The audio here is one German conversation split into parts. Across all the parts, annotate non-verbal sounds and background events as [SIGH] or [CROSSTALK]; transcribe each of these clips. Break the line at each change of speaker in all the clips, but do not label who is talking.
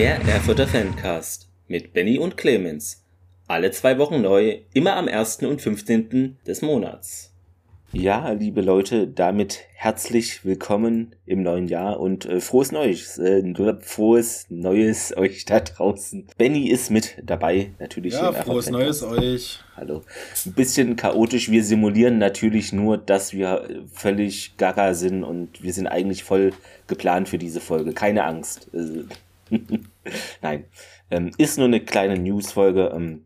Der Erfurter Fancast mit Benny und Clemens. Alle zwei Wochen neu, immer am 1. und 15. des Monats. Ja, liebe Leute, damit herzlich willkommen im neuen Jahr und äh, frohes Neues, äh, frohes Neues euch da draußen. Benny ist mit dabei, natürlich.
Ja, frohes Neues euch.
Hallo. Ein bisschen chaotisch, wir simulieren natürlich nur, dass wir völlig gaga sind und wir sind eigentlich voll geplant für diese Folge. Keine Angst. Äh, [LAUGHS] [LAUGHS] Nein, ähm, ist nur eine kleine News-Folge, ähm,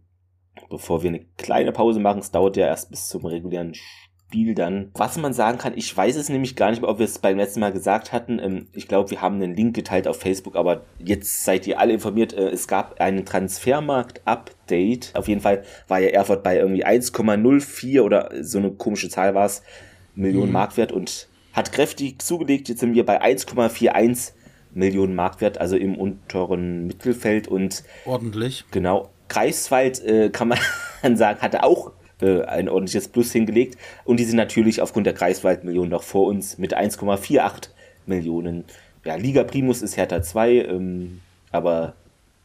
bevor wir eine kleine Pause machen. Es dauert ja erst bis zum regulären Spiel dann. Was man sagen kann, ich weiß es nämlich gar nicht mehr, ob wir es beim letzten Mal gesagt hatten. Ähm, ich glaube, wir haben einen Link geteilt auf Facebook, aber jetzt seid ihr alle informiert. Äh, es gab einen Transfermarkt-Update. Auf jeden Fall war ja Erfurt bei irgendwie 1,04 oder so eine komische Zahl war es, Millionen mhm. Marktwert und hat kräftig zugelegt. Jetzt sind wir bei 1,41 Millionen Marktwert, also im unteren Mittelfeld und
ordentlich.
Genau. Greifswald äh, kann man [LAUGHS] sagen, hatte auch äh, ein ordentliches Plus hingelegt. Und die sind natürlich aufgrund der Kreiswaldmillionen noch vor uns mit 1,48 Millionen. Ja, Liga Primus ist Hertha 2, ähm, aber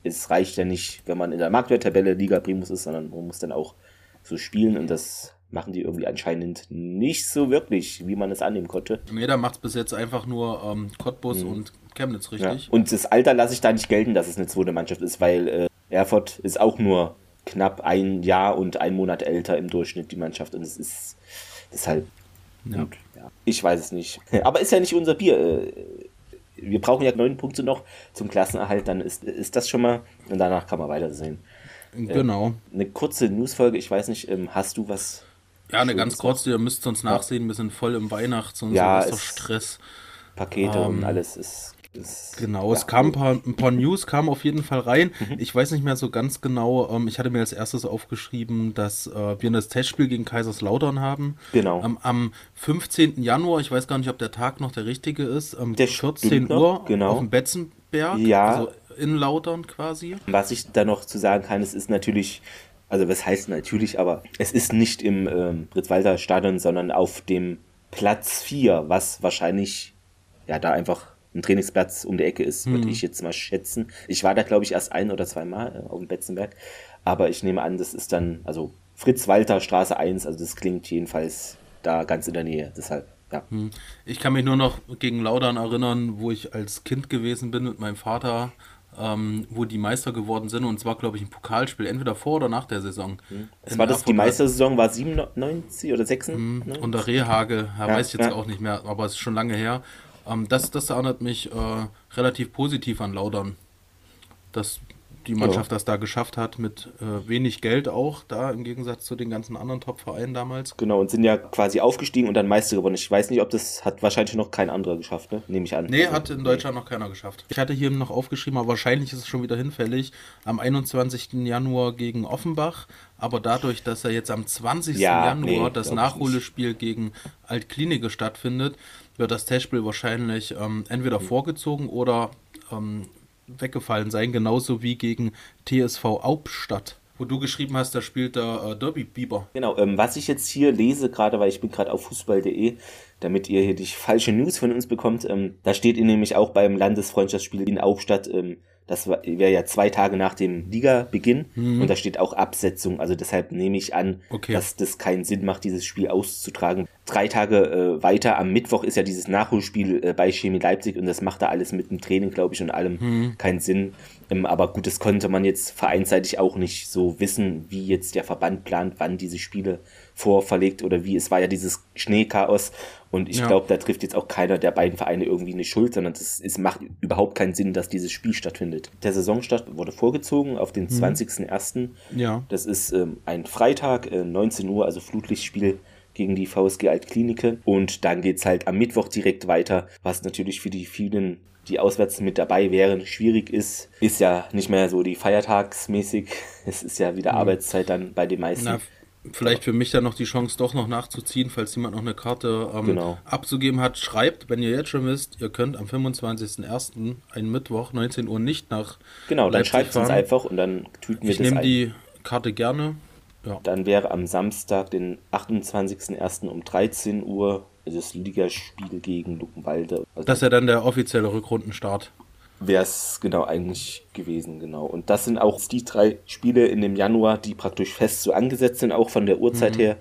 es reicht ja nicht, wenn man in der Marktwerttabelle Liga Primus ist, sondern man muss dann auch so spielen und das machen die irgendwie anscheinend nicht so wirklich, wie man es annehmen konnte.
Nee, da macht es bis jetzt einfach nur ähm, Cottbus mhm. und Chemnitz richtig.
Ja. Und das Alter lasse ich da nicht gelten, dass es eine zweite Mannschaft ist, weil äh, Erfurt ist auch nur knapp ein Jahr und ein Monat älter im Durchschnitt, die Mannschaft. Und es ist deshalb ja. gut. Ja. Ich weiß es nicht. [LAUGHS] Aber ist ja nicht unser Bier. Äh, wir brauchen ja neun Punkte noch zum Klassenerhalt, dann ist, ist das schon mal und danach kann man weitersehen.
Genau.
Äh, eine kurze Newsfolge, ich weiß nicht, ähm, hast du was?
Ja, eine ganz kurze, ihr müsst uns nachsehen, wir sind voll im Weihnachts- und ja, Stress.
Pakete ähm, und alles ist
genau, ja. es kam ein paar, ein paar, News kamen auf jeden Fall rein. Mhm. Ich weiß nicht mehr so ganz genau. Ähm, ich hatte mir als erstes aufgeschrieben, dass äh, wir das Testspiel gegen Kaiserslautern haben.
Genau.
Ähm, am 15. Januar, ich weiß gar nicht, ob der Tag noch der richtige ist, um der 14 Uhr
genau.
auf dem Betzenberg.
Ja.
Also in Lautern quasi.
Was ich da noch zu sagen kann, es ist natürlich also was heißt natürlich, aber es ist nicht im ähm, Fritz-Walter-Stadion, sondern auf dem Platz 4, was wahrscheinlich ja da einfach ein Trainingsplatz um die Ecke ist, würde hm. ich jetzt mal schätzen. Ich war da, glaube ich, erst ein oder zwei Mal äh, auf dem Betzenberg, aber ich nehme an, das ist dann, also Fritz-Walter Straße 1, also das klingt jedenfalls da ganz in der Nähe, deshalb. Ja. Hm.
Ich kann mich nur noch gegen Laudern erinnern, wo ich als Kind gewesen bin mit meinem Vater, ähm, wo die Meister geworden sind. Und zwar, glaube ich, ein Pokalspiel, entweder vor oder nach der Saison.
Hm. Es war das, die Meistersaison war 97 oder 96?
Hm. Unter Rehage, ja, weiß ich jetzt ja. auch nicht mehr, aber es ist schon lange her. Ähm, das, das erinnert mich äh, relativ positiv an Laudern. Dass die Mannschaft ja. das da geschafft hat mit äh, wenig Geld auch, da im Gegensatz zu den ganzen anderen Top-Vereinen damals.
Genau, und sind ja quasi aufgestiegen und dann Meister geworden. Ich weiß nicht, ob das hat wahrscheinlich noch kein anderer geschafft, ne? nehme ich an.
Nee, also, hat in Deutschland nee. noch keiner geschafft. Ich hatte hier noch aufgeschrieben, aber wahrscheinlich ist es schon wieder hinfällig, am 21. Januar gegen Offenbach, aber dadurch, dass er jetzt am 20. Ja, Januar nee, das Nachholespiel gegen Altklinike stattfindet, wird das Testspiel wahrscheinlich ähm, entweder mhm. vorgezogen oder ähm, weggefallen sein, genauso wie gegen TSV Hauptstadt. Wo du geschrieben hast, da spielt der äh, Derby Biber.
Genau, ähm, was ich jetzt hier lese, gerade weil ich bin gerade auf fußball.de, damit ihr hier die falsche News von uns bekommt, ähm, da steht ihr nämlich auch beim Landesfreundschaftsspiel in Hauptstadt, ähm, das wäre ja zwei Tage nach dem Liga-Beginn mhm. und da steht auch Absetzung. Also deshalb nehme ich an, okay. dass das keinen Sinn macht, dieses Spiel auszutragen. Drei Tage äh, weiter, am Mittwoch ist ja dieses Nachholspiel äh, bei Chemie Leipzig und das macht da alles mit dem Training, glaube ich, und allem mhm. keinen Sinn. Ähm, aber gut, das konnte man jetzt vereinsseitig auch nicht so wissen, wie jetzt der Verband plant, wann diese Spiele vorverlegt oder wie. Es war ja dieses Schneechaos und ich ja. glaube, da trifft jetzt auch keiner der beiden Vereine irgendwie eine Schuld, sondern es, es macht überhaupt keinen Sinn, dass dieses Spiel stattfindet. Der Saisonstart wurde vorgezogen auf den mhm. 20.01.
Ja.
Das ist ähm, ein Freitag, äh, 19 Uhr, also Flutlichtspiel gegen die VSG Altklinike. Und dann geht es halt am Mittwoch direkt weiter, was natürlich für die vielen, die auswärts mit dabei wären, schwierig ist. Ist ja nicht mehr so die feiertagsmäßig. [LAUGHS] Es ist ja wieder mhm. Arbeitszeit dann bei den meisten. Na,
Vielleicht für mich dann noch die Chance, doch noch nachzuziehen, falls jemand noch eine Karte ähm, genau. abzugeben hat. Schreibt, wenn ihr jetzt schon wisst, ihr könnt am 25.01., einen Mittwoch, 19 Uhr nicht nach.
Genau, dann schreibt es uns einfach und dann tüten wir
ich das Ich nehme die Karte gerne.
Ja. Dann wäre am Samstag, den 28.01. um 13 Uhr das Ligaspiel gegen Luckenwalde.
Also das ist ja dann der offizielle Rückrundenstart.
wäre es genau eigentlich gewesen, genau. Und das sind auch die drei Spiele in dem Januar, die praktisch fest so angesetzt sind, auch von der Uhrzeit mhm. her.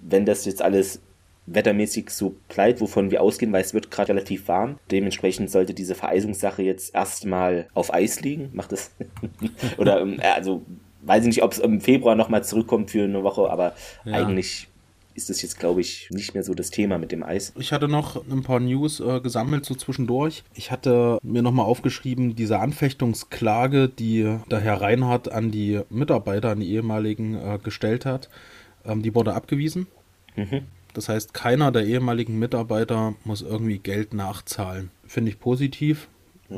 Wenn das jetzt alles wettermäßig so bleibt, wovon wir ausgehen, weil es wird gerade relativ warm. Dementsprechend sollte diese Vereisungssache jetzt erstmal auf Eis liegen. Macht es. [LAUGHS] Oder, ähm, also, weiß ich nicht, ob es im Februar nochmal zurückkommt für eine Woche, aber ja. eigentlich ist das jetzt, glaube ich, nicht mehr so das Thema mit dem Eis.
Ich hatte noch ein paar News äh, gesammelt, so zwischendurch. Ich hatte mir nochmal aufgeschrieben, diese Anfechtungsklage, die der Herr Reinhardt an die Mitarbeiter, an die ehemaligen äh, gestellt hat, ähm, die wurde abgewiesen. Mhm. Das heißt, keiner der ehemaligen Mitarbeiter muss irgendwie Geld nachzahlen. Finde ich positiv.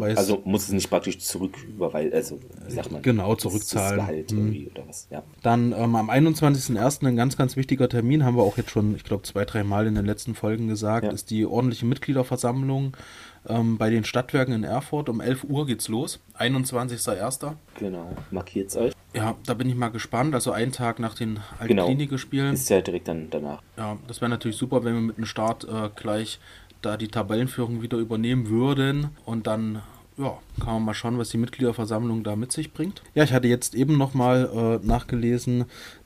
Also muss es nicht praktisch zurücküberweisen, also wie sagt man?
Genau, zurückzahlen. Das Gehalt hm. oder was, ja. Dann ähm, am 21.01. ein ganz, ganz wichtiger Termin, haben wir auch jetzt schon, ich glaube, zwei, drei Mal in den letzten Folgen gesagt, ja. ist die ordentliche Mitgliederversammlung ähm, bei den Stadtwerken in Erfurt. Um 11 Uhr geht's los, 21.01.
Genau, markiert's euch.
Ja, da bin ich mal gespannt. Also einen Tag nach den alten genau. Klinik-Spielen.
Ist ja direkt dann danach.
Ja, das wäre natürlich super, wenn wir mit dem Start äh, gleich da die Tabellenführung wieder übernehmen würden und dann ja, kann man mal schauen, was die Mitgliederversammlung da mit sich bringt. Ja, ich hatte jetzt eben nochmal äh, nachgelesen,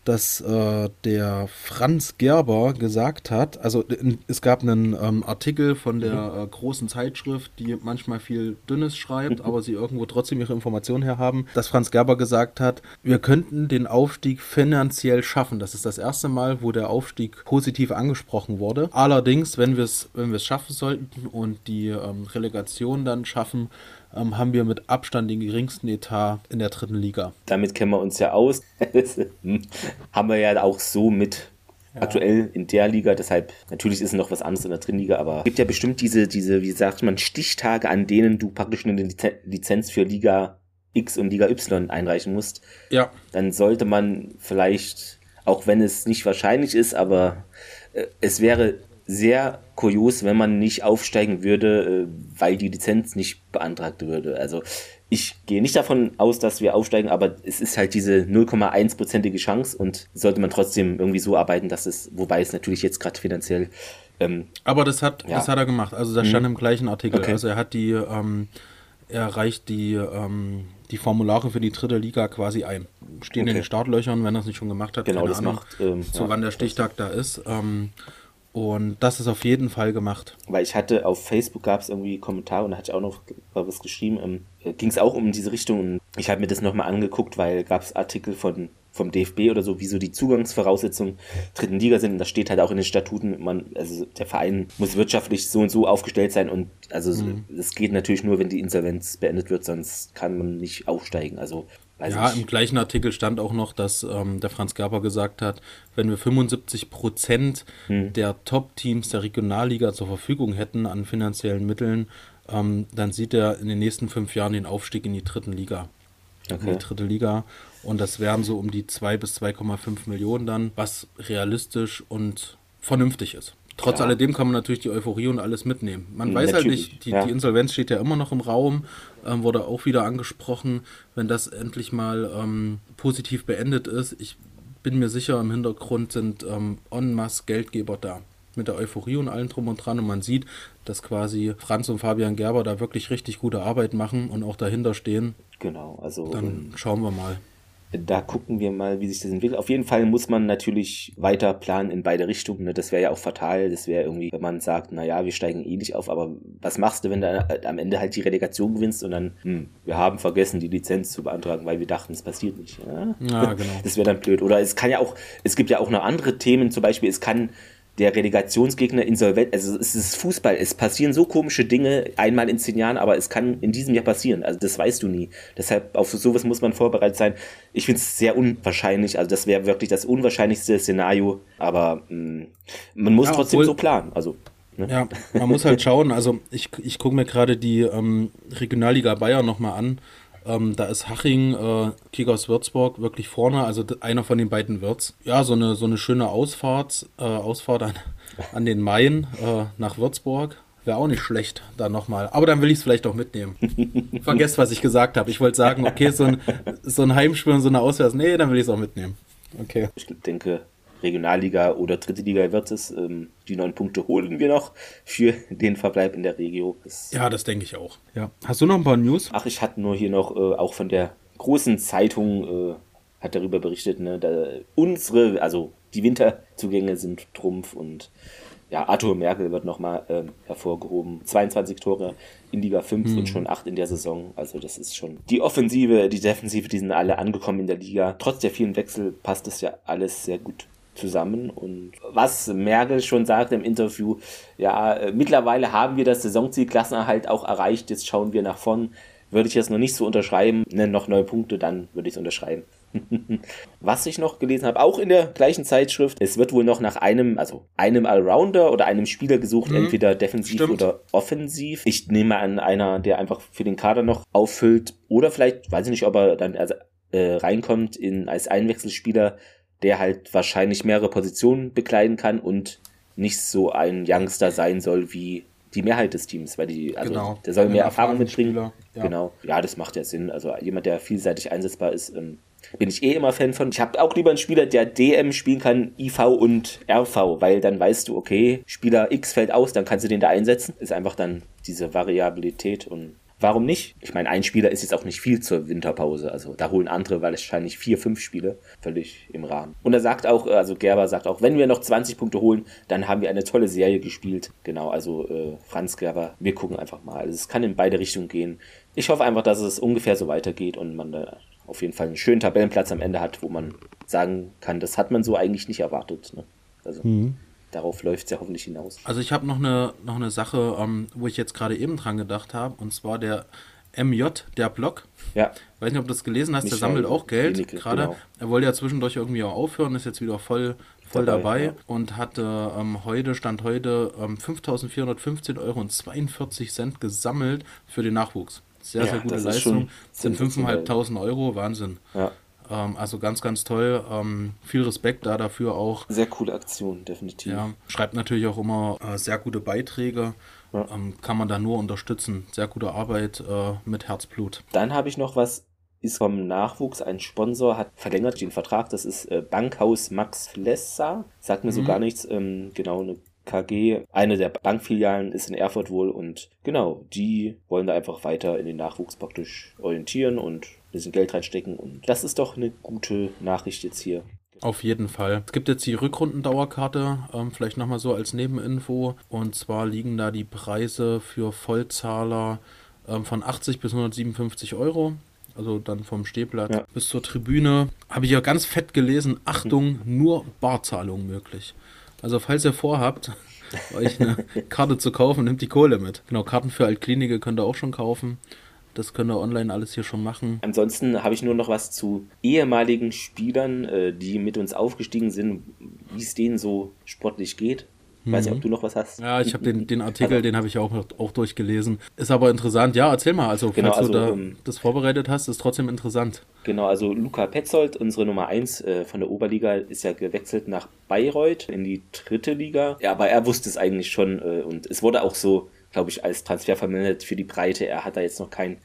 dass äh, der Franz Gerber gesagt hat, also es gab einen ähm, Artikel von der mhm. äh, großen Zeitschrift, die manchmal viel Dünnes schreibt, aber sie irgendwo trotzdem ihre Informationen herhaben, dass Franz Gerber gesagt hat, wir könnten den Aufstieg finanziell schaffen. Das ist das erste Mal, wo der Aufstieg positiv angesprochen wurde. Allerdings, wenn wir es wenn schaffen sollten und die ähm, Relegation dann schaffen, ähm, haben wir mit Abstand den geringsten Etat in der dritten Liga.
Damit kennen wir uns ja aus. [LAUGHS] haben wir ja auch so mit ja. aktuell in der Liga. Deshalb, natürlich ist es noch was anderes in der dritten Liga, aber es gibt ja bestimmt diese, diese, wie sagt man, Stichtage, an denen du praktisch eine Lizenz für Liga X und Liga Y einreichen musst.
Ja.
Dann sollte man vielleicht, auch wenn es nicht wahrscheinlich ist, aber äh, es wäre sehr kurios, wenn man nicht aufsteigen würde, äh, weil die Lizenz nicht beantragt würde. Also ich gehe nicht davon aus, dass wir aufsteigen, aber es ist halt diese 0,1-prozentige Chance und sollte man trotzdem irgendwie so arbeiten, dass es, wobei es natürlich jetzt gerade finanziell.
Ähm, aber das hat, ja. das hat er gemacht. Also das stand mhm. im gleichen Artikel. Okay. Also er hat die, ähm, er reicht die, ähm, die Formulare für die dritte Liga quasi ein. Stehen okay. in den Startlöchern, wenn er es nicht schon gemacht hat.
Genau, das Ahnung, macht.
Ähm, zu ja, wann der Stichtag da ist. Und das ist auf jeden Fall gemacht.
Weil ich hatte auf Facebook gab es irgendwie Kommentare und da hatte ich auch noch was geschrieben. Ähm, äh, Ging es auch um diese Richtung und ich habe mir das nochmal angeguckt, weil gab es Artikel von vom DFB oder so, wieso die Zugangsvoraussetzungen dritten Liga sind. Und das steht halt auch in den Statuten, man, also der Verein muss wirtschaftlich so und so aufgestellt sein und also mhm. das geht natürlich nur, wenn die Insolvenz beendet wird, sonst kann man nicht aufsteigen. Also
Weiß ja, ich. im gleichen Artikel stand auch noch, dass ähm, der Franz Gerber gesagt hat, wenn wir 75 Prozent hm. der Top-Teams der Regionalliga zur Verfügung hätten an finanziellen Mitteln, ähm, dann sieht er in den nächsten fünf Jahren den Aufstieg in die dritten Liga. Okay. In die dritte Liga. Und das wären so um die 2 bis 2,5 Millionen dann, was realistisch und vernünftig ist. Trotz ja. alledem kann man natürlich die Euphorie und alles mitnehmen. Man weiß halt natürlich, halt nicht, die, ja. die, Insolvenz steht ja immer noch im Raum, ähm, wurde auch wieder angesprochen, wenn das endlich mal ähm, positiv beendet ist. Ich bin mir sicher, im Hintergrund sind ähm, en masse Geldgeber da. Mit der Euphorie und allem drum und dran. Und man sieht, dass quasi Franz und Fabian Gerber da wirklich richtig gute Arbeit machen und auch dahinter stehen.
Genau, also.
Dann ähm, schauen wir mal
da gucken wir mal, wie sich das entwickelt. Auf jeden Fall muss man natürlich weiter planen in beide Richtungen. Ne? Das wäre ja auch fatal. Das wäre irgendwie, wenn man sagt, na ja, wir steigen eh nicht auf, aber was machst du, wenn du am Ende halt die Relegation gewinnst und dann, hm, wir haben vergessen, die Lizenz zu beantragen, weil wir dachten, es passiert nicht. Ja, ja genau. [LAUGHS] Das wäre dann blöd. Oder es kann ja auch, es gibt ja auch noch andere Themen, zum Beispiel, es kann der Relegationsgegner insolvent. Also es ist Fußball. Es passieren so komische Dinge einmal in zehn Jahren, aber es kann in diesem Jahr passieren. Also das weißt du nie. Deshalb auf sowas muss man vorbereitet sein. Ich finde es sehr unwahrscheinlich. Also das wäre wirklich das unwahrscheinlichste Szenario. Aber mh, mm, man muss ja, trotzdem so planen. Also
Ne? Ja, man muss halt [LAUGHS] schauen. Also ich, ich gucke mir gerade die ähm, Regionalliga Bayern nochmal an. Ähm, da ist Haching, äh, Kickers Würzburg wirklich vorne, also einer von den beiden Wirts. Ja, so eine, so eine schöne Ausfahrt, äh, Ausfahrt an, [LAUGHS] an den Main äh, nach Würzburg. Wäre auch nicht schlecht, da nochmal. Aber dann will ich es vielleicht auch mitnehmen. [LAUGHS] Vergesst, was ich gesagt habe. Ich wollte sagen, okay, so ein, so ein Heimspiel und so eine Auswärts. Nee, dann will ich es auch mitnehmen. Okay.
Ich denke, Regionalliga oder dritte Liga wird es. Ähm, die neun Punkte holen wir noch für [LAUGHS] den Verbleib in der Regio.
Das ja, das denke ich auch. Ja. Hast du noch ein paar News?
Ach, ich hatte nur hier noch äh, auch von der großen Zeitung äh, hat darüber berichtet, ne, da unsere, also die Winterzugänge sind Trumpf und ja, Arthur Merkel wird nochmal ähm, hervorgehoben. 22 Tore in Liga 5 mhm. und schon 8 in der Saison. Also das ist schon die Offensive, die Defensive, die sind alle angekommen in der Liga. Trotz der vielen Wechsel passt es ja alles sehr gut zusammen. Und was Merkel schon sagt im Interview, ja, äh, mittlerweile haben wir das Saisonziel Klassenerhalt auch erreicht, jetzt schauen wir nach vorn. Würde ich jetzt noch nicht so unterschreiben, ne, noch neun Punkte, dann würde ich es unterschreiben. [LAUGHS] Was ich noch gelesen habe, auch in der gleichen Zeitschrift, es wird wohl noch nach einem, also einem Allrounder oder einem Spieler gesucht, mhm. entweder defensiv Stimmt. oder offensiv. Ich nehme an, einer, der einfach für den Kader noch auffüllt oder vielleicht, weiß ich nicht, ob er dann also, äh, reinkommt in, als Einwechselspieler, der halt wahrscheinlich mehrere Positionen bekleiden kann und nicht so ein Youngster sein soll wie die Mehrheit des Teams, weil die, also genau. der soll mehr Erfahrung mitbringen. Ja. Genau. Ja, das macht ja Sinn. Also jemand, der vielseitig einsetzbar ist, ähm, bin ich eh immer Fan von. Ich habe auch lieber einen Spieler, der DM spielen kann, IV und RV, weil dann weißt du, okay, Spieler X fällt aus, dann kannst du den da einsetzen. Ist einfach dann diese Variabilität und Warum nicht? Ich meine, ein Spieler ist jetzt auch nicht viel zur Winterpause. Also da holen andere wahrscheinlich vier, fünf Spiele. Völlig im Rahmen. Und er sagt auch, also Gerber sagt auch, wenn wir noch 20 Punkte holen, dann haben wir eine tolle Serie gespielt. Genau, also äh, Franz Gerber, wir gucken einfach mal. Also es kann in beide Richtungen gehen. Ich hoffe einfach, dass es ungefähr so weitergeht und man da auf jeden Fall einen schönen Tabellenplatz am Ende hat, wo man sagen kann, das hat man so eigentlich nicht erwartet. Ne? Also. Mhm darauf läuft es ja hoffentlich hinaus.
Also ich habe noch eine, noch eine Sache, ähm, wo ich jetzt gerade eben dran gedacht habe, und zwar der MJ, der Blog. Ja. Weiß nicht, ob du das gelesen hast, der sammelt auch Geld gerade. Genau. Er wollte ja zwischendurch irgendwie auch aufhören, ist jetzt wieder voll, voll dabei, dabei ja. und hatte ähm, heute, Stand heute, ähm, 5.415 Euro und 42 Cent gesammelt für den Nachwuchs. Sehr, ja, sehr gute Leistung. Sind 5.500 Euro, Wahnsinn. Ja. Ähm, also ganz, ganz toll. Ähm, viel Respekt da dafür auch.
Sehr coole Aktion, definitiv.
Ja, schreibt natürlich auch immer äh, sehr gute Beiträge. Ja. Ähm, kann man da nur unterstützen. Sehr gute Arbeit äh, mit Herzblut.
Dann habe ich noch was, ist vom Nachwuchs. Ein Sponsor hat verlängert den Vertrag. Das ist äh, Bankhaus Max Flessa. Sagt mir mhm. so gar nichts. Ähm, genau, eine KG, eine der Bankfilialen ist in Erfurt wohl und genau, die wollen da einfach weiter in den Nachwuchs praktisch orientieren und ein bisschen Geld reinstecken und das ist doch eine gute Nachricht jetzt hier.
Auf jeden Fall. Es gibt jetzt die Rückrundendauerkarte, ähm, vielleicht nochmal so als Nebeninfo. Und zwar liegen da die Preise für Vollzahler ähm, von 80 bis 157 Euro. Also dann vom Stehplatz ja. bis zur Tribüne. Habe ich ja ganz fett gelesen, Achtung, nur Barzahlung möglich. Also falls ihr vorhabt, [LAUGHS] euch eine Karte zu kaufen, nehmt die Kohle mit. Genau, Karten für Altklinike könnt ihr auch schon kaufen. Das könnt ihr online alles hier schon machen.
Ansonsten habe ich nur noch was zu ehemaligen Spielern, äh, die mit uns aufgestiegen sind, wie es denen so sportlich geht. Ich weiß nicht, ob du noch was hast.
Ja, ich habe den, den [LAUGHS] Artikel, also, den habe ich auch, auch durchgelesen. Ist aber interessant. Ja, erzähl mal. Also, genau, falls also, du da um, ähm, das vorbereitet hast, ist trotzdem interessant.
Genau, also Luca Petzold, unsere Nummer 1 äh, von der Oberliga, ist ja gewechselt nach Bayreuth in die dritte Liga. Ja, aber er wusste es eigentlich schon äh, und es wurde auch so, glaube ich, als Transfer vermeldet für die Breite. Er hat da jetzt noch kein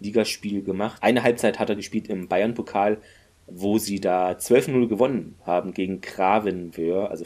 Ligaspiel gemacht. Eine Halbzeit hat er gespielt im Bayern-Pokal, wo sie da 12-0 gewonnen haben gegen Gravenwör, also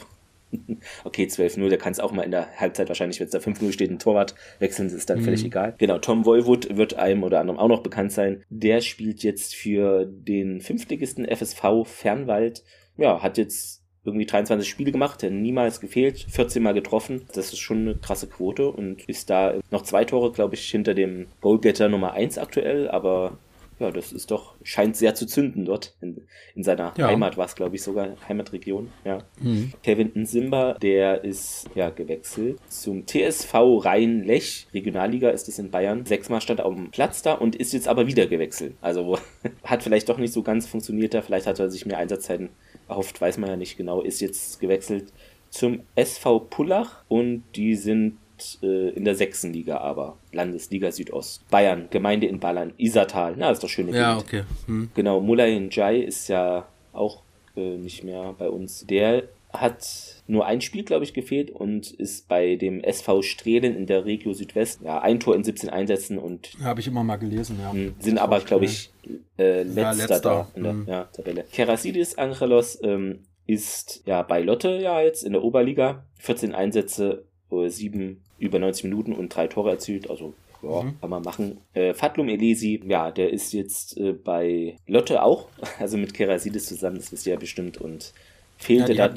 [LAUGHS] okay, 12-0, da kann es auch mal in der Halbzeit wahrscheinlich, wenn es da 5-0 steht, ein Torwart wechseln, ist dann mhm. völlig egal. Genau, Tom Wollwood wird einem oder anderem auch noch bekannt sein. Der spielt jetzt für den Fünftligisten FSV Fernwald. Ja, hat jetzt irgendwie 23 Spiele gemacht, niemals gefehlt, 14 Mal getroffen. Das ist schon eine krasse Quote und ist da noch zwei Tore, glaube ich, hinter dem Goalgetter Nummer 1 aktuell, aber ja, das ist doch, scheint sehr zu zünden dort. In, in seiner ja. Heimat war es, glaube ich, sogar Heimatregion. Ja. Mhm. Kevin Nsimba, der ist ja gewechselt zum TSV Rhein-Lech. Regionalliga ist es in Bayern. Sechsmal stand auf dem Platz da und ist jetzt aber wieder gewechselt. Also [LAUGHS] hat vielleicht doch nicht so ganz funktioniert da. Vielleicht hat er sich mehr Einsatzzeiten erhofft, weiß man ja nicht genau. Ist jetzt gewechselt zum SV Pullach und die sind äh, in der sechsten Liga aber. Landesliga Südost. Bayern, Gemeinde in Ballern, Isertal. Na, ist doch schöne
Ja, Gegend. okay. Hm.
Genau, Mulay Njai ist ja auch äh, nicht mehr bei uns. Der hat nur ein Spiel, glaube ich, gefehlt und ist bei dem SV Strehlen in der Regio Südwest. Ja, ein Tor in 17 Einsätzen und.
Habe ich immer mal gelesen, ja.
Hm, sind aber, glaube ich, äh, letzter, ja, letzter, da in der hm. ja, Tabelle. Kerasidis Angelos ähm, ist ja bei Lotte ja jetzt in der Oberliga. 14 Einsätze, 7 über 90 Minuten und drei Tore erzielt. Also ja, mhm. kann man machen. Äh, Fatlum Elesi, ja, der ist jetzt äh, bei Lotte auch, [LAUGHS] also mit Kerasidis zusammen, das wisst ihr ja bestimmt, und fehlte ja, da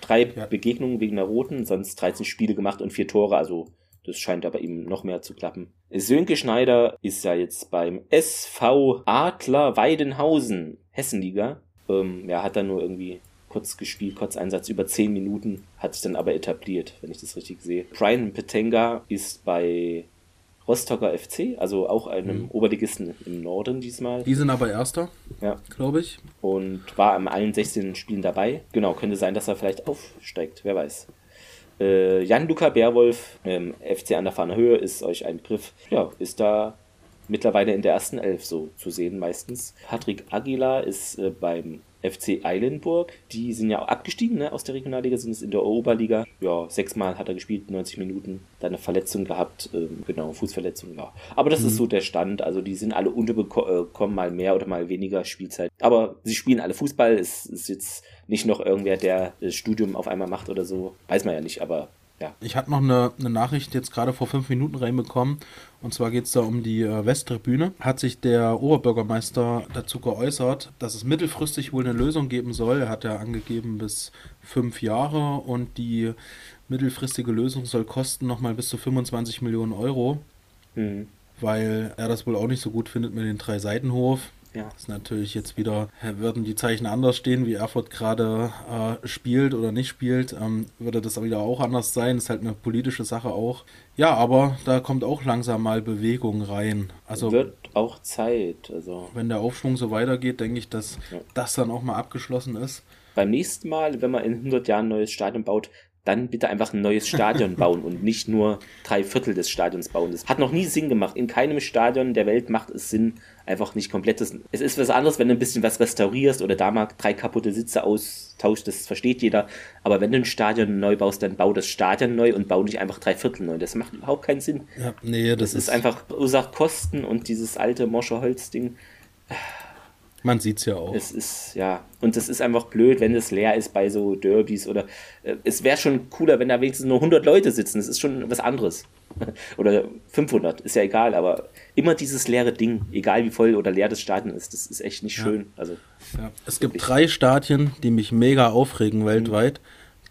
drei ja. Begegnungen wegen der Roten, sonst 13 Spiele gemacht und vier Tore, also das scheint aber ihm noch mehr zu klappen. Sönke Schneider ist ja jetzt beim SV Adler Weidenhausen, Hessenliga. Ähm, er hat da nur irgendwie kurz gespielt, kurz Einsatz über 10 Minuten, hat sich dann aber etabliert, wenn ich das richtig sehe. Brian Petenga ist bei Rostocker FC, also auch einem mhm. Oberligisten im Norden diesmal.
Die sind aber Erster,
ja.
glaube ich.
Und war in allen 16 Spielen dabei. Genau, könnte sein, dass er vielleicht aufsteigt, wer weiß. Äh, Jan-Luca Bärwolf, ähm, FC an der Fahner Höhe, ist euch ein Begriff. Ja, ist da mittlerweile in der ersten Elf so zu sehen meistens. Patrick Aguilar ist äh, beim FC Eilenburg. Die sind ja auch abgestiegen ne, aus der Regionalliga, sind es in der Oberliga. Ja, sechsmal hat er gespielt, 90 Minuten. Dann eine Verletzung gehabt, ähm, genau, Fußverletzung, ja. Aber das mhm. ist so der Stand. Also die sind alle unterbekommen, mal mehr oder mal weniger Spielzeit. Aber sie spielen alle Fußball. Es ist jetzt nicht noch irgendwer, der das Studium auf einmal macht oder so. Weiß man ja nicht, aber ja.
Ich hatte noch eine, eine, Nachricht jetzt gerade vor fünf Minuten reinbekommen. Und zwar geht es da um die äh, Westtribüne. Hat sich der Oberbürgermeister dazu geäußert, dass es mittelfristig wohl eine Lösung geben soll. Er hat ja angegeben bis fünf Jahre und die mittelfristige Lösung soll kosten nochmal bis zu 25 Millionen Euro. Mhm. Weil er das wohl auch nicht so gut findet mit den drei Seitenhof. Ja. Das ist natürlich jetzt wieder, würden die Zeichen anders stehen, wie Erfurt gerade äh, spielt oder nicht spielt, ähm, würde das wieder auch anders sein. Ist halt eine politische Sache auch. Ja, aber da kommt auch langsam mal Bewegung rein. Also
wird auch Zeit. Also
wenn der Aufschwung so weitergeht, denke ich, dass ja. das dann auch mal abgeschlossen ist.
Beim nächsten Mal, wenn man in 100 Jahren ein neues Stadion baut, dann bitte einfach ein neues Stadion bauen und nicht nur drei Viertel des Stadions bauen. Das hat noch nie Sinn gemacht. In keinem Stadion der Welt macht es Sinn, einfach nicht komplettes. Es ist was anderes, wenn du ein bisschen was restaurierst oder da mal drei kaputte Sitze austauscht, das versteht jeder. Aber wenn du ein Stadion neu baust, dann bau das Stadion neu und bau nicht einfach drei Viertel neu. Das macht überhaupt keinen Sinn.
Ja, nee, das, das ist,
ist einfach ursacht Kosten und dieses alte Moscherholz-Ding.
Man sieht es ja auch.
Es ist, ja, und es ist einfach blöd, wenn es leer ist bei so Derbys oder äh, es wäre schon cooler, wenn da wenigstens nur 100 Leute sitzen. Das ist schon was anderes. [LAUGHS] oder 500, ist ja egal, aber immer dieses leere Ding, egal wie voll oder leer das Stadion ist, das ist echt nicht ja. schön. Also,
ja. Es gibt drei Stadien, die mich mega aufregen mhm. weltweit.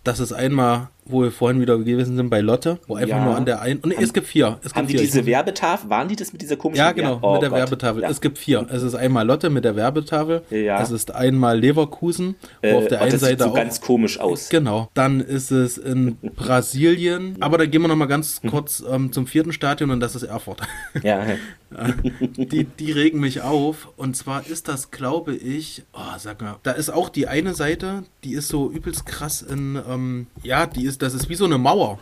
Das ist einmal wo wir vorhin wieder gewesen sind bei Lotte, wo einfach ja. nur an der einen. Und nee, es gibt vier. Es gibt
haben
vier.
die diese Werbetafel? Waren die das mit dieser komischen
Ja, genau, oh, mit der Gott. Werbetafel. Ja. Es gibt vier. Es ist einmal Lotte mit der Werbetafel. Ja. Es ist einmal Leverkusen, wo äh, auf der oh, einen das Seite sieht
so auch. ganz komisch aus.
Genau. Dann ist es in [LAUGHS] Brasilien. Aber da gehen wir nochmal ganz hm. kurz ähm, zum vierten Stadion und das ist Erfurt. [LAUGHS] Ja. [LAUGHS] die, die regen mich auf. Und zwar ist das, glaube ich, oh, sag mal, da ist auch die eine Seite, die ist so übelst krass in, ähm, ja, die ist das ist wie so eine Mauer.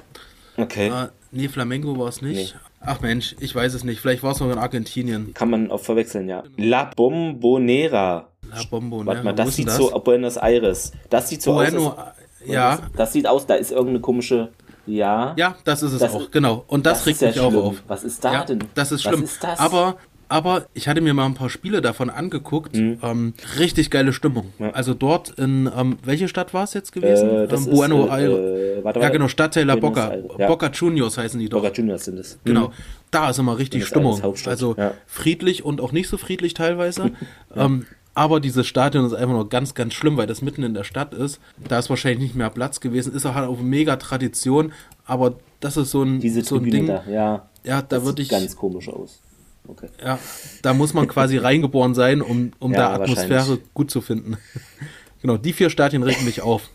Okay. Äh,
nee, Flamengo war es nicht. Nee. Ach Mensch, ich weiß es nicht. Vielleicht war es noch in Argentinien.
Kann man auch verwechseln, ja. La Bombonera.
La Bombonera.
Warte mal, das sieht das? so Buenos Aires. Das sieht so
bueno,
aus.
Als, ja.
Das sieht aus, da ist irgendeine komische. Ja.
Ja, das ist es das auch, ist, genau. Und das, das regt mich auch auf.
Was ist da ja, denn?
Das ist schlimm. Ist das? Aber aber ich hatte mir mal ein paar Spiele davon angeguckt. Mhm. Ähm, richtig geile Stimmung. Ja. Also dort in, ähm, welche Stadt war es jetzt gewesen? Äh,
ähm, Bueno ist, äh,
äh, warte, Ja, genau, Stadtteil La Boca. Ja. Boca Juniors heißen die doch.
Boca Juniors sind es.
Genau. Mhm. Da ist immer richtig Stimmung. Also ja. friedlich und auch nicht so friedlich teilweise. [LAUGHS] ähm, aber dieses Stadion ist einfach nur ganz, ganz schlimm, weil das mitten in der Stadt ist. Da ist wahrscheinlich nicht mehr Platz gewesen. Ist auch halt auf mega Tradition. Aber das ist so ein,
Diese
so ein
Ding. Da, ja.
Ja, da würde ich.
ganz komisch aus. Okay.
Ja, da muss man quasi [LAUGHS] reingeboren sein, um, um ja, da Atmosphäre gut zu finden. [LAUGHS] genau, die vier Stadien regen mich auf.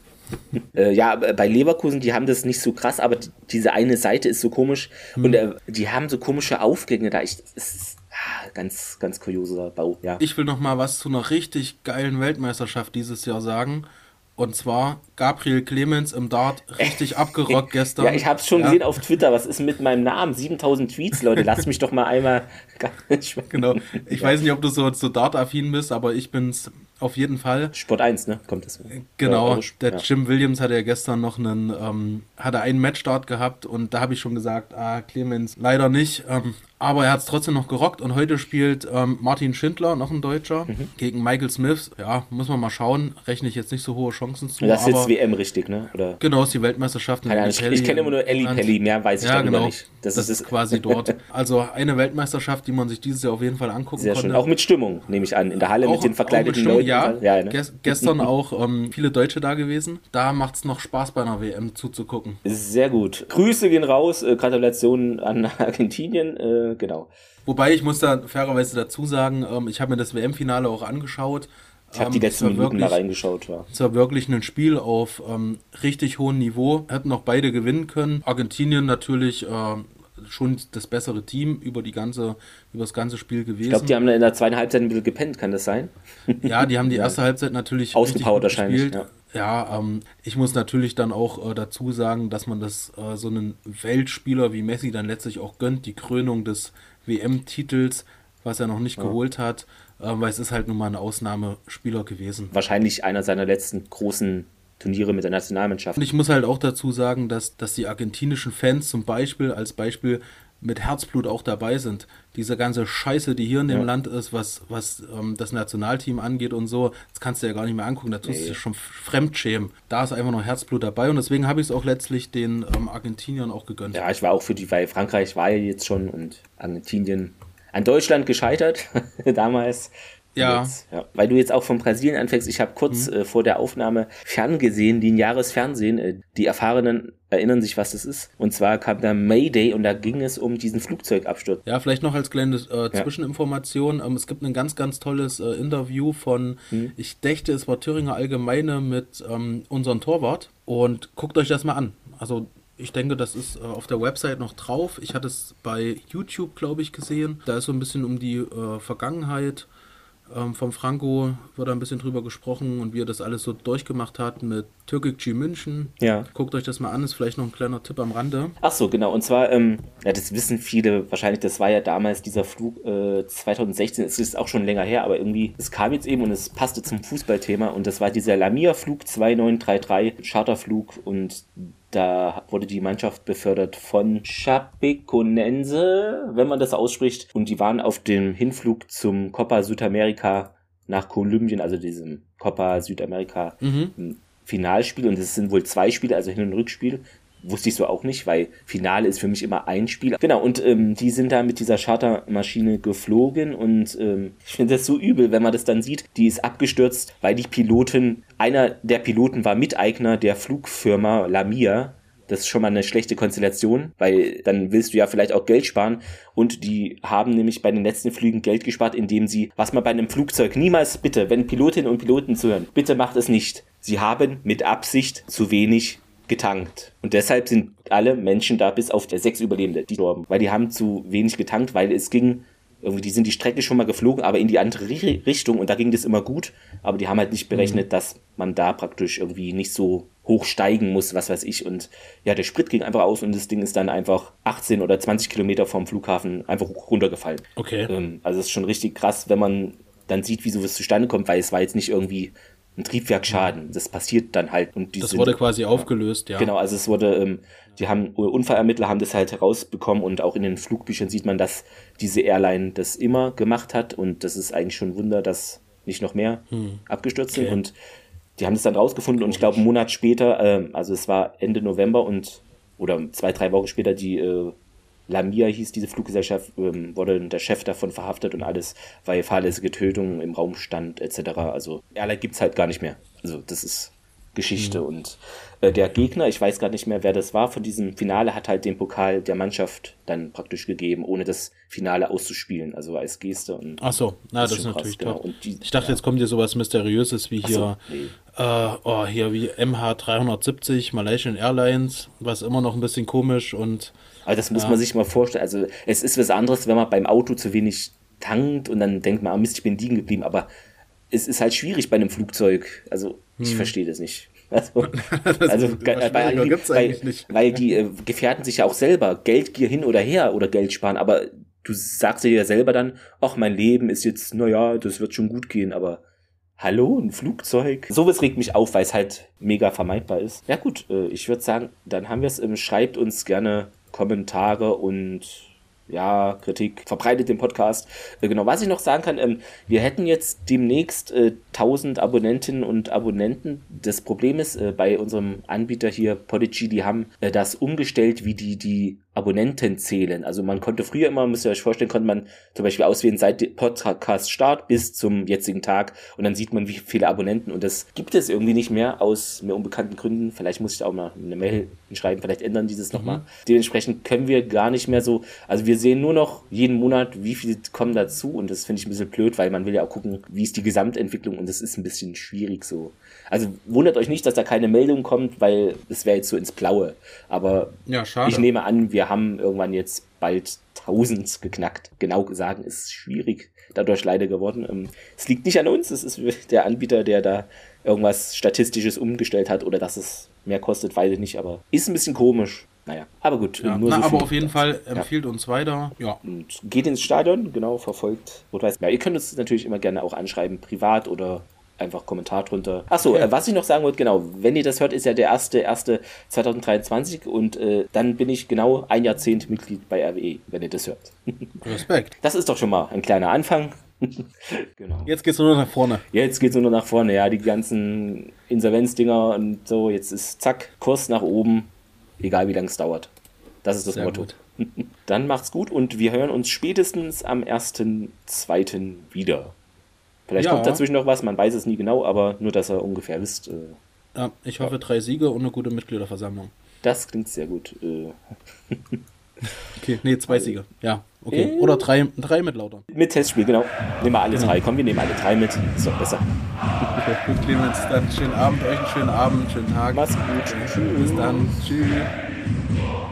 Äh, ja, bei Leverkusen, die haben das nicht so krass, aber diese eine Seite ist so komisch hm. und äh, die haben so komische Aufgänge da. Ich, es ist ah, ganz, ganz kurioser Bau, ja.
Ich will noch mal was zu einer richtig geilen Weltmeisterschaft dieses Jahr sagen. Und zwar Gabriel Clemens im Dart richtig [LAUGHS] abgerockt gestern.
Ja, ich habe es schon ja. gesehen auf Twitter. Was ist mit meinem Namen? 7000 Tweets, Leute. Lass mich doch mal einmal. [LAUGHS]
genau. Ich ja. weiß nicht, ob du so, so Dart-affin bist, aber ich bin's auf jeden Fall.
Sport 1, ne? Kommt das?
Genau. Der ja. Jim Williams hatte ja gestern noch einen, ähm, hatte einen Matchstart gehabt und da habe ich schon gesagt, ah, Clemens leider nicht. Ähm, Aber er hat es trotzdem noch gerockt und heute spielt ähm, Martin Schindler, noch ein Deutscher, mhm. gegen Michael Smith. Ja, muss man mal schauen. Rechne ich jetzt nicht so hohe Chancen zu.
Das ist jetzt WM richtig, ne? Oder?
Genau, ist die Weltmeisterschaft.
Keine Ahnung, ich, kenne immer nur Ellie Pelli, mehr weiß ich ja, genau. nicht.
Das, das ist, ist quasi dort. Also eine Weltmeisterschaft, die man sich dieses Jahr auf jeden Fall angucken
Sehr konnte. Schön. Auch mit Stimmung, nehme ich an. In der Halle auch, mit den verkleideten
Stimmung, Leuten. Ja, ja ne? gestern auch ähm, viele Deutsche da gewesen. Da macht es noch Spaß bei einer WM zuzugucken.
Sehr gut. Grüße gehen raus. Äh, Gratulation an [LAUGHS] Argentinien. Äh, genau.
Wobei ich muss da fairerweise dazu sagen, ähm, ich habe mir das WM-Finale auch angeschaut.
Ich habe die ähm, letzten Minuten wirklich, da reingeschaut.
Ja. Es war wirklich ein Spiel auf ähm, richtig hohem Niveau. Hätten auch beide gewinnen können. Argentinien natürlich äh, schon das bessere Team über die ganze, über das ganze Spiel gewesen. Ich
glaube, die haben in der zweiten Halbzeit ein bisschen gepennt, kann das sein?
Ja, die haben die [LAUGHS] erste Halbzeit natürlich
ausgepowert wahrscheinlich.
Ja, ja ähm, ich muss natürlich dann auch äh, dazu sagen, dass man das äh, so einen Weltspieler wie Messi dann letztlich auch gönnt, die Krönung des WM-Titels, was er noch nicht ja. geholt hat, äh, weil es ist halt nun mal ein Ausnahmespieler gewesen.
Wahrscheinlich einer seiner letzten großen Turniere mit der Nationalmannschaft.
Und ich muss halt auch dazu sagen, dass, dass die argentinischen Fans zum Beispiel als Beispiel mit Herzblut auch dabei sind. Diese ganze Scheiße, die hier in dem ja. Land ist, was, was ähm, das Nationalteam angeht und so, das kannst du ja gar nicht mehr angucken. Da tust nee. du dich schon fremdschämen. Da ist einfach noch Herzblut dabei und deswegen habe ich es auch letztlich den ähm, Argentiniern auch gegönnt.
Ja, ich war auch für die, weil Frankreich war ja jetzt schon und Argentinien an Deutschland gescheitert [LAUGHS] damals.
Ja. Jetzt,
ja. Weil du jetzt auch von Brasilien anfängst, ich habe kurz mhm. äh, vor der Aufnahme ferngesehen, die ein Jahresfernsehen. Äh, die Erfahrenen erinnern sich, was das ist. Und zwar kam da Mayday und da ging es um diesen Flugzeugabsturz.
Ja, vielleicht noch als kleine äh, Zwischeninformation. Ja. Ähm, es gibt ein ganz, ganz tolles äh, Interview von, mhm. ich dächte, es war Thüringer Allgemeine mit ähm, unserem Torwart. Und guckt euch das mal an. Also ich denke, das ist äh, auf der Website noch drauf. Ich hatte es bei YouTube, glaube ich, gesehen. Da ist so ein bisschen um die äh, Vergangenheit ähm, vom Franco wird ein bisschen drüber gesprochen und wie er das alles so durchgemacht hat mit Türkgücü München.
Ja.
Guckt euch das mal an, ist vielleicht noch ein kleiner Tipp am Rande.
Ach so, genau. Und zwar, ähm, ja, das wissen viele wahrscheinlich, das war ja damals dieser Flug äh, 2016, es ist auch schon länger her, aber irgendwie, es kam jetzt eben und es passte zum Fußballthema und das war dieser Lamia-Flug 2933, Charterflug und da wurde die Mannschaft befördert von Chapeconense, wenn man das ausspricht. Und die waren auf dem Hinflug zum Copa Südamerika nach Kolumbien, also diesem Copa Südamerika mhm. Finalspiel. Und es sind wohl zwei Spiele, also Hin- und Rückspiel. Wusste ich so auch nicht, weil Finale ist für mich immer ein Spiel. Genau, und ähm, die sind da mit dieser Chartermaschine geflogen und ähm, ich finde das so übel, wenn man das dann sieht. Die ist abgestürzt, weil die Pilotin, einer der Piloten war Miteigner der Flugfirma Lamia. Das ist schon mal eine schlechte Konstellation, weil dann willst du ja vielleicht auch Geld sparen. Und die haben nämlich bei den letzten Flügen Geld gespart, indem sie, was man bei einem Flugzeug niemals bitte, wenn Pilotinnen und Piloten zuhören, bitte macht es nicht. Sie haben mit Absicht zu wenig getankt. Und deshalb sind alle Menschen da, bis auf der sechs Überlebende, die gestorben. Weil die haben zu wenig getankt, weil es ging, irgendwie, die sind die Strecke schon mal geflogen, aber in die andere Richtung und da ging das immer gut. Aber die haben halt nicht berechnet, mhm. dass man da praktisch irgendwie nicht so hoch steigen muss, was weiß ich. Und ja, der Sprit ging einfach aus und das Ding ist dann einfach 18 oder 20 Kilometer vom Flughafen einfach runtergefallen.
Okay.
Ähm, also es ist schon richtig krass, wenn man dann sieht, wie sowas zustande kommt, weil es war jetzt nicht irgendwie ein Triebwerkschaden. Das passiert dann halt. Und
die das sind, wurde quasi aufgelöst, ja.
Genau, also es wurde, ähm, die haben, Unfallermittler haben das halt herausbekommen und auch in den Flugbüchern sieht man, dass diese Airline das immer gemacht hat und das ist eigentlich schon ein Wunder, dass nicht noch mehr hm. abgestürzt okay. sind und die haben das dann rausgefunden und ich glaube einen Monat später, äh, also es war Ende November und oder zwei, drei Wochen später die äh, Lamia hieß diese Fluggesellschaft, ähm, wurde der Chef davon verhaftet und alles, weil fahrlässige Tötungen im Raum stand, etc. Also Airline gibt es halt gar nicht mehr. Also das ist Geschichte. Mhm. Und äh, der Gegner, ich weiß gar nicht mehr, wer das war, von diesem Finale hat halt den Pokal der Mannschaft dann praktisch gegeben, ohne das Finale auszuspielen, also als Geste. Und
Ach so, na, das, das ist natürlich krass, genau. die, Ich dachte, ja. jetzt kommt hier sowas Mysteriöses wie hier, so, nee. äh, oh, hier wie MH370, Malaysian Airlines, was immer noch ein bisschen komisch und.
Aber das muss ja. man sich mal vorstellen. Also es ist was anderes, wenn man beim Auto zu wenig tankt und dann denkt man, ah Mist, ich bin liegen geblieben, aber es ist halt schwierig bei einem Flugzeug. Also ich hm. verstehe das nicht. [LAUGHS] Also, also weil, weil, weil, die äh, gefährden sich ja auch selber. Geldgier hin oder her oder Geld sparen, aber du sagst dir ja selber dann, ach, mein Leben ist jetzt, naja, das wird schon gut gehen, aber hallo, ein Flugzeug? Sowas regt mich auf, weil es halt mega vermeidbar ist. Ja, gut, äh, ich würde sagen, dann haben wir es. Ähm, schreibt uns gerne Kommentare und ja, Kritik, verbreitet den Podcast. Äh, genau, was ich noch sagen kann, ähm, wir hätten jetzt demnächst äh, 1000 Abonnentinnen und Abonnenten. Das Problem ist, äh, bei unserem Anbieter hier, Podigy, die haben äh, das umgestellt, wie die die Abonnenten zählen. Also man konnte früher immer, müsst ihr euch vorstellen, konnte man zum Beispiel auswählen seit Podcast Start bis zum jetzigen Tag und dann sieht man, wie viele Abonnenten und das gibt es irgendwie nicht mehr aus mir unbekannten Gründen. Vielleicht muss ich da auch mal eine Mail schreiben, vielleicht ändern die das mhm. nochmal. Dementsprechend können wir gar nicht mehr so, also wir sehen nur noch jeden Monat, wie viele kommen dazu und das finde ich ein bisschen blöd, weil man will ja auch gucken, wie ist die Gesamtentwicklung und das ist ein bisschen schwierig so. Also wundert euch nicht, dass da keine Meldung kommt, weil es wäre jetzt so ins Blaue. Aber
ja,
ich nehme an, wir haben irgendwann jetzt bald 1000 geknackt. Genau sagen ist schwierig dadurch leider geworden. Ähm, es liegt nicht an uns, es ist der Anbieter, der da irgendwas Statistisches umgestellt hat oder dass es mehr kostet, weiß ich nicht, aber ist ein bisschen komisch. Naja, aber gut.
Ja,
nur
na, so aber auf jeden Fall empfiehlt ja. uns weiter. Ja.
Und geht ins Stadion, genau, verfolgt Rot-Weiß. Ja, ihr könnt uns natürlich immer gerne auch anschreiben, privat oder einfach Kommentar drunter. Achso, okay. äh, was ich noch sagen wollte, genau, wenn ihr das hört, ist ja der erste, erste 2023 und äh, dann bin ich genau ein Jahrzehnt Mitglied bei RWE, wenn ihr das hört. [LAUGHS]
Respekt.
Das ist doch schon mal ein kleiner Anfang. [LAUGHS]
genau. Jetzt geht's nur noch nach vorne.
Jetzt geht's nur noch nach vorne, ja, die ganzen Insolvenzdinger und so, jetzt ist zack, Kurs nach oben, egal wie lange es dauert. Das ist das Sehr Motto. Gut. [LAUGHS] Dann macht's gut und wir hören uns spätestens am 1.2. wieder. Vielleicht ja. kommt dazwischen noch was, man weiß es nie genau, aber nur, dass ihr ungefähr wisst. Äh,
ja, ich hoffe ja. drei Siege und eine gute Mitgliederversammlung.
Das klingt sehr gut. Äh. [LAUGHS]
okay, nee, zwei Siege. Ja, okay. Äh. Oder drei, drei mit Lauter.
Mit Testspiel, genau. Nehmen wir alle genau. drei. Komm, wir nehmen alle drei mit. Ist doch besser.
Okay, gut, Clemens. Dann schönen Abend, euch einen schönen Abend, schönen Tag.
Mach's gut.
Tschüss. Bis dann. Tschüss.